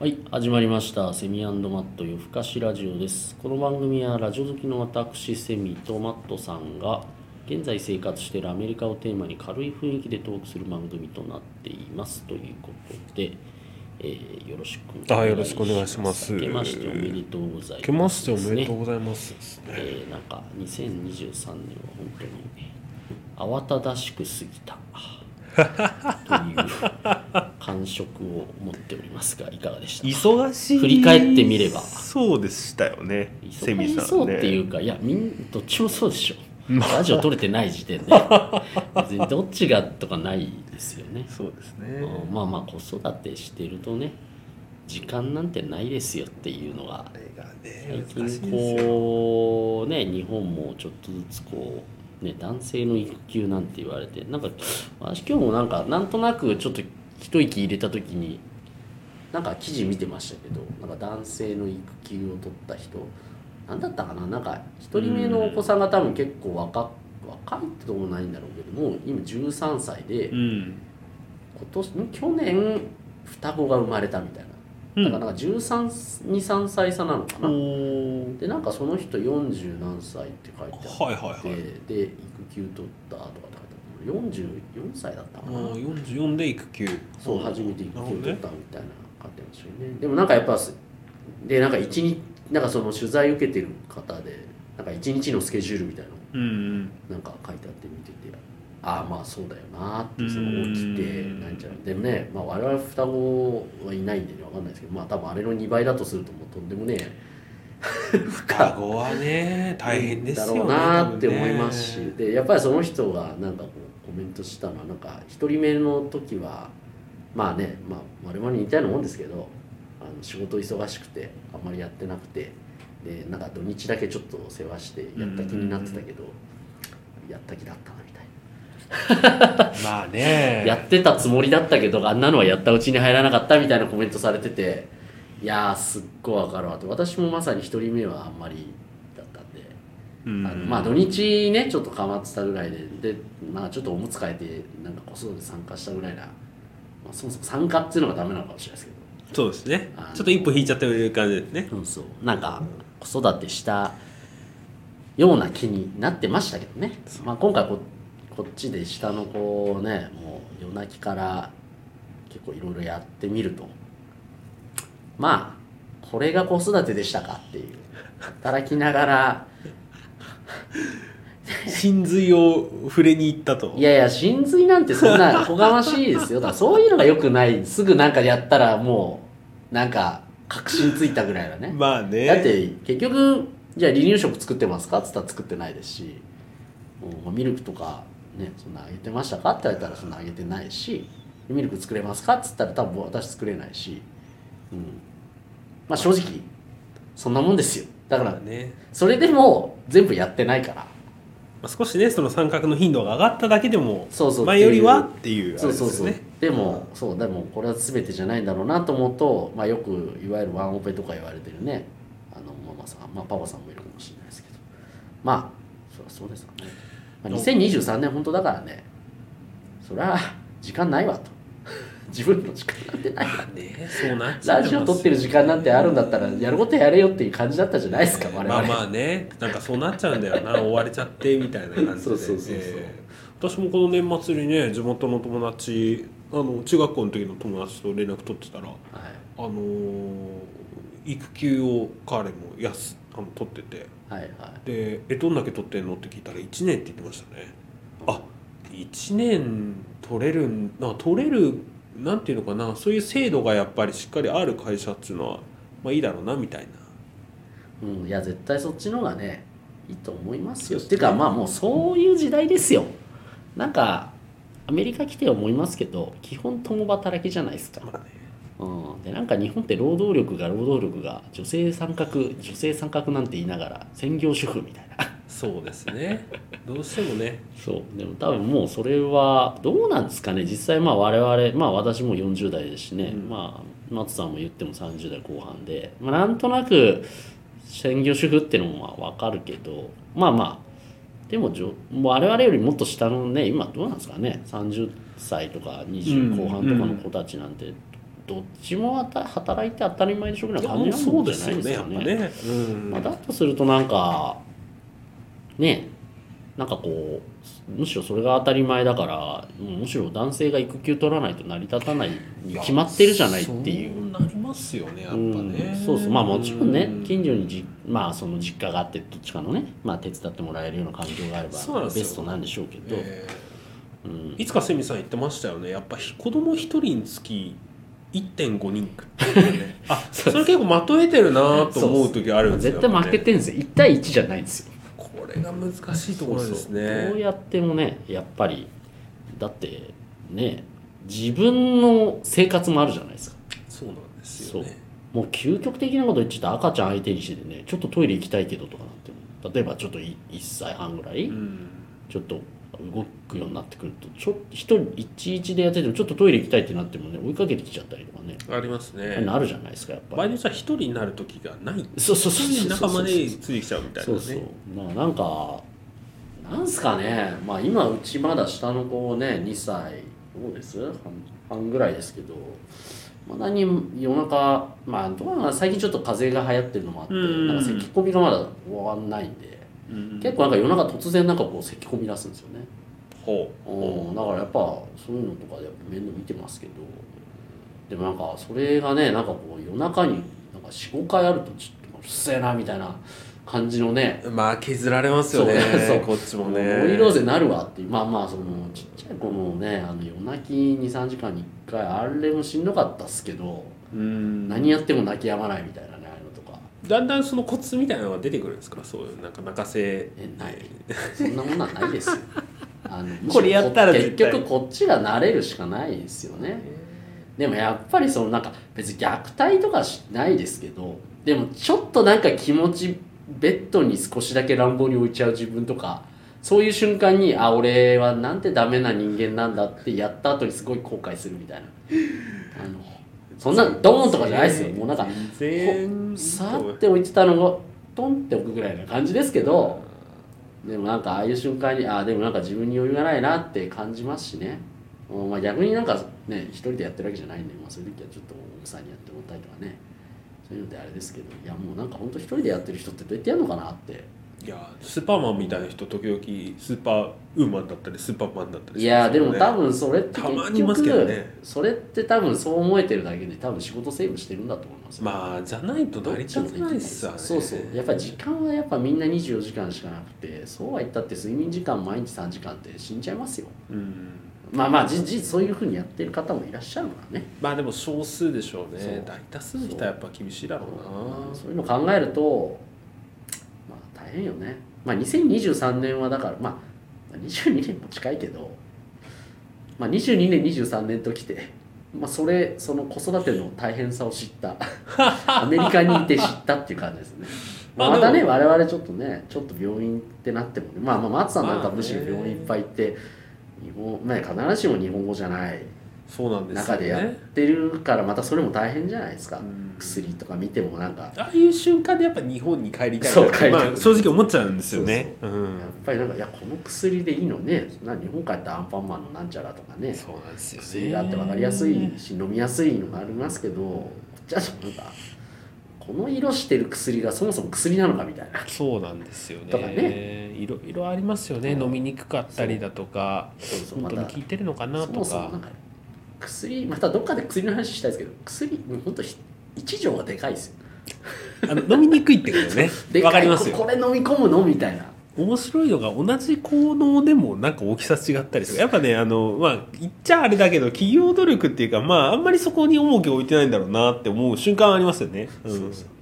はい始まりました。セミマット夜更かしラジオです。この番組はラジオ好きの私セミとマットさんが現在生活しているアメリカをテーマに軽い雰囲気でトークする番組となっています。ということで、えーよろしくあよろしくお願いします。明けましておめでとうございます明けましておめでとうねございますね。えーなんか2023年は本当に慌ただしく過ぎた。という感触を持っておりますがいかがでしたか？忙しい。振り返ってみればそうでしたよね。セミさんそうっていうかいやみんどっちもそうでしょまラジオ撮れてない時点で 別にどっちがとかないですよね、そうですね。うんまあまあ子育てしてるとね時間なんてないですよっていうのが最近。こうね日本もちょっとずつこうね男性の育休なんて言われてなんか私今日もなんかなんとなくちょっと一息入れた時になんか記事見てましたけどなんか男性の育休を取った人なんだったかななんか一人目のお子さんが多分結構若若いってとこもないんだろうけども今13歳で今うん。年去年双子が生まれたみたいなだからなんか1323歳差なのかおな、ーでなんかその人40何歳って書いてあって、はいはいはい。で育休取ったとか44歳だったかな、あー44で育休。そう初めて育休取ったみたいな書いてますよねでもなんかやっぱでなんか一日なんかその取材受けてる方でなんか一日のスケジュールみたいなのうんうん。なんか書いてあって見ててああまあそうだよなってそのうん起きてなんちゃうでもね、まあ、我々双子はいないんでね分かんないですけどまあ多分あれの2倍だとするともうとんでもねえ双子はね大変ですよね。だろうなって思いますし、ねでやっぱりその人がなんかこうコメントしたのはなんか1人目の時はまあね、まあ、我々に似たようなもんですけどあの仕事忙しくてあんまりやってなくてでなんか土日だけちょっと世話してやった気になってたけど、やった気だったなみたいな。まあね。やってたつもりだったけどあんなのはやったうちに入らなかったみたいなコメントされてていやーすっごいわかるわと私もまさに1人目はあんまりあのまあ土日ねちょっとかまってたぐらいでで、まあ、ちょっとおむつ替えてなんか子育て参加したぐらいな、まあ、そもそも参加っていうのがダメなのかもしれないですけど。そうですね。ちょっと一歩引いちゃってる感じですね。そうそうなんか子育てしたような気になってましたけどね、まあ、今回ここっちで下の子をねもう夜泣きから結構いろいろやってみると。まあこれが子育てでしたかっていう。働きながら 真髄を触れに行ったと。いやいや真髄なんてそんな おこがましいですよ。だからそういうのがよくない。すぐなんかやったらもうなんか確信ついたぐらいだね。まあね。だって結局じゃあ離乳食作ってますか？っつったら作ってないですし。もうミルクとかねそんなあげてましたか？って言われたらそんなあげてないし。ミルク作れますか？っつったら多分私作れないし、うん、まあ正直そんなもんですよ。だからまあね。それでも全部やってないから。まあ、少しねその三角の頻度が上がっただけでもそうそう。前よりはっていうあれそうそうそう。ですよねでもそうでもこれは全てじゃないんだろうなと思うと、まあ、よくいわゆるワンオペとか言われてるね。あのママさん、まあ、パパさんもいるかもしれないですけど。まあそりゃそうですよね、まあ、2023年本当だからね。そりゃ時間ないわと自分の時間なんてない。わねそうなっちゃいますラジオ撮ってる時間なんてあるんだったらやることやれよっていう感じだったじゃないですか我々、まあまあね。なんかそうなっちゃうんだよな。追われちゃってみたいな感じで。そうそうそうそう。えー私もこの年末にね地元の友達あの中学校の時の友達と連絡取ってたらはい。あのー育休を彼もやすあの取ってて。はいはい。で「えどんだけ取ってんの?」って聞いたら1年って言ってましたね。あ1年取れるんな取れるなんていうのかなそういう制度がやっぱりしっかりある会社っていうのはまあいいだろうなみたいな。うん、いや絶対そっちの方がねいいと思いますよ。っていうかまあもうそういう時代ですよ。なんかアメリカ来て思いますけど基本共働きじゃないですか、まあね。うん、でなんか日本って労働力が労働力が女性参画女性参画なんて言いながら専業主婦みたいなそうですね。どうしてもね。そう。でも多分もうそれはどうなんですかね。実際まあ我々まあ私も40代ですしね、うん。まあ松さんも言っても30代後半で、まあ、なんとなく専業主婦っていうのもまあ分かるけど。まあまあでもじょ我々よりもっと下のね今どうなんですかね。30歳とか20後半とかの子たちなんて、どっちもあた働いて当たり前でしょぐらいな感じなんじゃないですかね。ね。うん。まあ、だとするとなんかねなんかこうむしろそれが当たり前だからむしろ男性が育休取らないと成り立たないに決まってるじゃないっていう。そうなりますよねやっぱね、うんそうそう。まあもちろんねうん近所にじ、まあ、その実家があってどっちかのね、まあ、手伝ってもらえるような環境があればベストなんでしょうけど、えうん。ーいつかセミさん言ってましたよね。やっぱひ子供一人につき1.5人って。いうねあそれ結構まとえてるなと思う時あるんですよ、絶対負けてるんですよ。1対1じゃないんですよ難しいところですね。どうやってもねやっぱりだってね自分の生活もあるじゃないですか。そうなんですよね。もう究極的なこと言っちゃった赤ちゃん相手にしてねちょっとトイレ行きたいけどとかなっても例えばちょっと1歳半ぐらい、うん。ちょっと動くようになってくるとちょ一人一日でやっててもちょっとトイレ行きたいってなってもね追いかけてきちゃったりとかね。ありますね。なるじゃないですかやっぱり。場合によっては一人になる時がない。そうそうそうそう仲間でついてきちゃうみたいなね。そうそう。まあなんかなんすかね。まあ今うちまだ下の子ね2歳どうです？半半ぐらいですけど。まだに夜中まあ最近ちょっと風邪が流行ってるのもあってうん。なんか咳込みがまだ終わんないんでうん結構なんか夜中突然なんかこう咳込み出すんですよね。ほう。うん。だからやっぱそういうのとかで面倒見てますけど。でもなんかそれがねなんかこう夜中になんか45回あるとちょっとうるせえなみたいな感じのね。まあ削られますよね。そうそう。こっちもね。ノイローゼになるわっていう。まあまあそのちっちゃい子のねあの夜泣き23時間に1回あれもしんどかったっすけど、うん。何やっても泣き止まないみたいなだんだんそのコツみたいなのが出てくるんですか？そういうなんか泣かせ。えない。そんなものはないですよ。あの これやったら結局こっちが慣れるしかないですよね。でもやっぱりそのなんか別に虐待とかしないですけどでもちょっとなんか気持ちベッドに少しだけ乱暴に置いちゃう自分とかそういう瞬間にあ俺はなんてダメな人間なんだってやった後にすごい後悔するみたいな。あ のそんなドーンとかじゃないですよもうなんかさーって置いてたのがトンって置くぐらいな感じですけどでもなんかああいう瞬間にああでもなんか自分に余裕がないなって感じますしね、うんまあ、逆になんかね一人でやってるわけじゃないんで、まあ、そういう時はちょっと奥さんにやってもらったりとかね。そういうのであれですけどいやもうなんか本当一人でやってる人ってどうやってやるのかなっていやスーパーマンみたいな人時々スーパーウーマンだったりスーパーマンだったりいやでも多分分それってたま結にいますけど局ねそれって多分そう思えてるだけで多分仕事セーブしてるんだと思いますよ。まあじゃないと成り立たないっすよね。そうそう。やっぱり時間はやっぱみんな24時間しかなくてそうは言ったって睡眠時間毎日3時間って死んじゃいますよ。うん。まあまあ事実そういうふうにやってる方もいらっしゃるからね。まあでも少数でしょうね。大多数の人はやっぱ厳しいだろうな。そう。いうの考えるとまあ大変よね。まあ2023年はだからまあ22年も近いけどまあ22年23年ときてまあそれその子育ての大変さを知った アメリカにいて知ったっていう感じですね。またね我々ちょっとねちょっと病院ってなってもね。まあまあ松さんなんかむしろ病院いっぱい行って日本まあ必ずしも日本語じゃないそうなんですよ中でやっねてるからまたそれも大変じゃないですか、うん。薬とか見てもなんか。ああいう瞬間でやっぱ日本に帰りたいなそう帰りたい。まあ正直思っちゃうんですよね。うん。やっぱりなんかいやこの薬でいいのね。な日本帰ったらアンパンマンのなんちゃらとかね。そうなんですよね。薬があって分かりやすいし飲みやすいのがありますけどこっちはちょっとなんかこの色してる薬がそもそも薬なのかみたいな。そうなんですよね。とかね。いろいろありますよね。そう飲みにくかったりだとか。そうそう。また本当に効いてるのかなそとか。もそもなんか薬またどっかで薬の話したいですけど薬もう本当一錠がでかいですよ。あの飲みにくいってことね。でわかりますよ。ここれ飲み込むのみたいな。面白いのが同じ効能でもなんか大きさ違ったりする。やっぱねあのまあ言っちゃあれだけど企業努力っていうかまああんまりそこに重きを置いてないんだろうなって思う瞬間はありますよね、うん、そうそう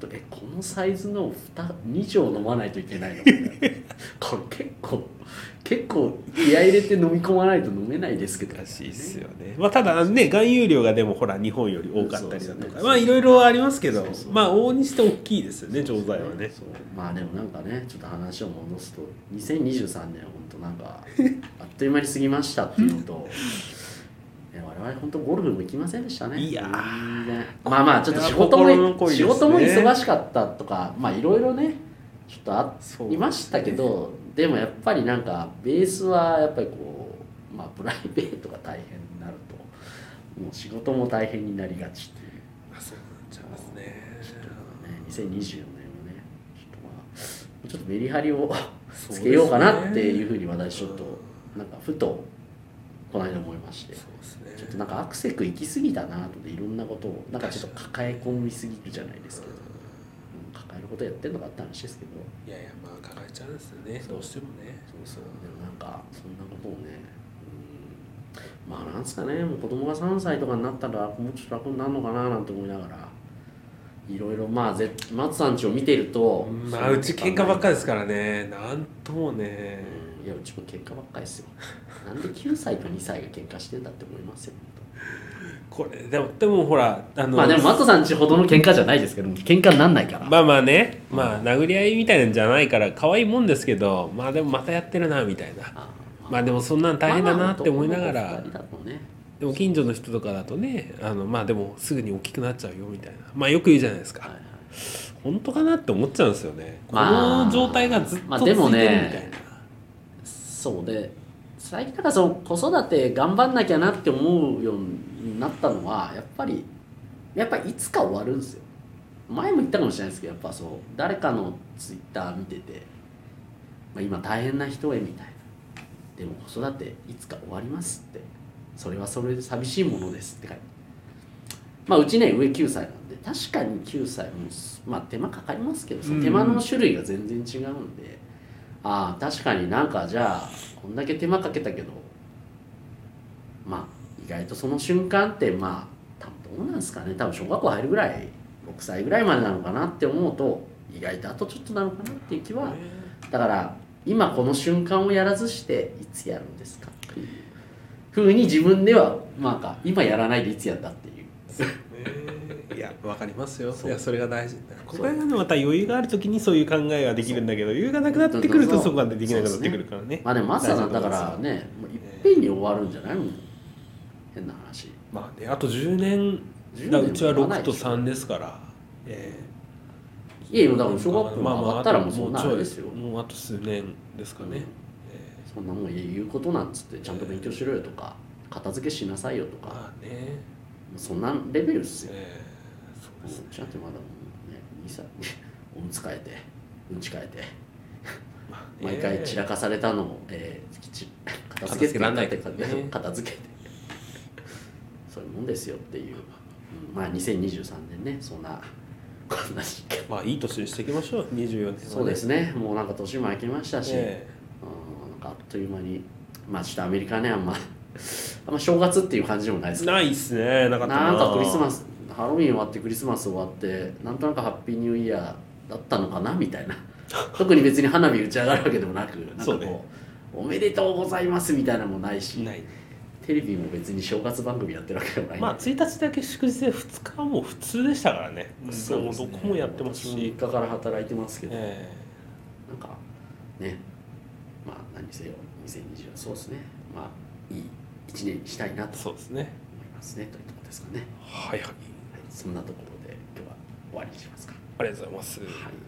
当えこのサイズの 2, 2錠飲まないといけないの？これ結構結構気合い入れて飲み込まないと飲めないですけど難しいっすよね、まあ、ただね含有量がでもほら日本より多かったりだとか、ねまあいろいろありますけどまあ往々にして大きいですよね錠剤はね。まあでもなんかねちょっと話を戻すと2023年は本当なんか あっという間に過ぎましたっていうのとね我々本当ゴルフも行きませんでしたね。いやまあまあちょっと仕事も、ね。仕事も忙しかったとかまあいろいろねちょっとあそういましたけどでもやっぱりなんかベースはやっぱりこうまあプライベートが大変になるともう仕事も大変になりがちっていう。あそうなっちゃいますね。ね、2024年もね、ちょっとまあ、ちょっとメリハリをつけようかなっていうふうに私ちょっと、なんかふと、この間思いまして、ちそうですねょっとなんかアクセク行き過ぎたなとでいろんなことを、なんかちょっと抱え込みすぎるじゃないですけど、うん抱えることやってんのかって話ですけど、いやいやまあ抱えちゃうんですよね。どうしてもね。そうそう、でもなんか、そんなことをね、うん、まあなんですかね、もう子供が3歳とかになったら、もうちょっと楽になるのかななんて思いながら、いろいろまあぜ松さんちを見てると、まあうち喧嘩ばっかですからね。なんともね。うんいやうちも喧嘩ばっかりですよ。なんで9歳と2歳が喧嘩してんだって思いますよこれでもでもほらあのまあでも松さんちほどの喧嘩じゃないですけど喧嘩になんないから、まあまあね。まあ殴り合いみたいなんじゃないから可愛いもんですけどまあでもまたやってるなみたいな。あまあ。でもそんなん大変だなって思いながら、でも近所の人とかだとねあのまあでもすぐに大きくなっちゃうよみたいな。まあよく言うじゃないですか、はいはい。本当かなって思っちゃうんですよね、まあこの状態がずっまあと続いてるみでもたいな、ねそうで最近なんかその子育て頑張んなきゃなって思うようになったのはやっぱりやっぱりいつか終わるんですよ。前も言ったかもしれないですけどやっぱそう誰かのツイッター見てて、まあ、今大変な人へみたいな。でも子育ていつか終わりますって。それはそれで寂しいものですって書いて。まあうちね上9歳なんで確かに9歳もまあ手間かかりますけどその手間の種類が全然違うんで、ああ確かになんかじゃあこんだけ手間かけたけどまあ意外とその瞬間ってまあ多分どうなんですかね。多分小学校入るぐらい6歳ぐらいまでなのかなって思うと意外とあとちょっとなのかなっていう気はだから今この瞬間をやらずしていつやるんですかっていう。ふうに自分ではまあか今やらないでいつやんだっていう。ねいやわかりますよ。いやそれが大事。これがねまた余裕がある時にそういう考えができるんだけど余裕がなくなってくるとそこができなくなってくるからね。まあでもマスターさんだからねもういっぺんに終わるんじゃない？もん変な話。まあねあと10年。10だうちは6ともいかないでしょ。3ですからえ。いやいやえだから小学校まあまあ上がったらもうそんなあですよ。もうあと数年ですかね、うん。えそんなもん言うことなんつってちゃんと勉強しろよとか片付けしなさいよとか。えまあね。そんなレベルっすよ。ええちゃんとまだね2歳おむつ替えてうんち替えて毎回散らかされたのを、えー片付けて片付けらんないってね。片付けてそういうもんですよっていう、うんまあ2023年ねそんなこんなまあいい年にしていきましょう。24年そうですね。もうなんか年も明けましたし、え。うんなんかあっという間にまあちょっとアメリカねあんまあんま正月っていう感じでもないですけど。えないっすね。なかったなんかクリスマスハロウィン終わってクリスマス終わってなんとなくハッピーニューイヤーだったのかなみたいな。特に別に花火打ち上がるわけでもなくなんかこうね。おめでとうございますみたいなのもないしない。テレビも別に正月番組やってるわけでもない。まあ1日だけ祝日で2日はもう普通でしたからね。そうですね。もうどこもやってますし。3日から働いてますけど、えなんかね。まあ何にせよ2020そうですね。まあいい1年にしたいなと。えそうですね。思いますね。というところですかね、はいはいはい、そんなところで今日は終わりにしますか。ありがとうございます、はい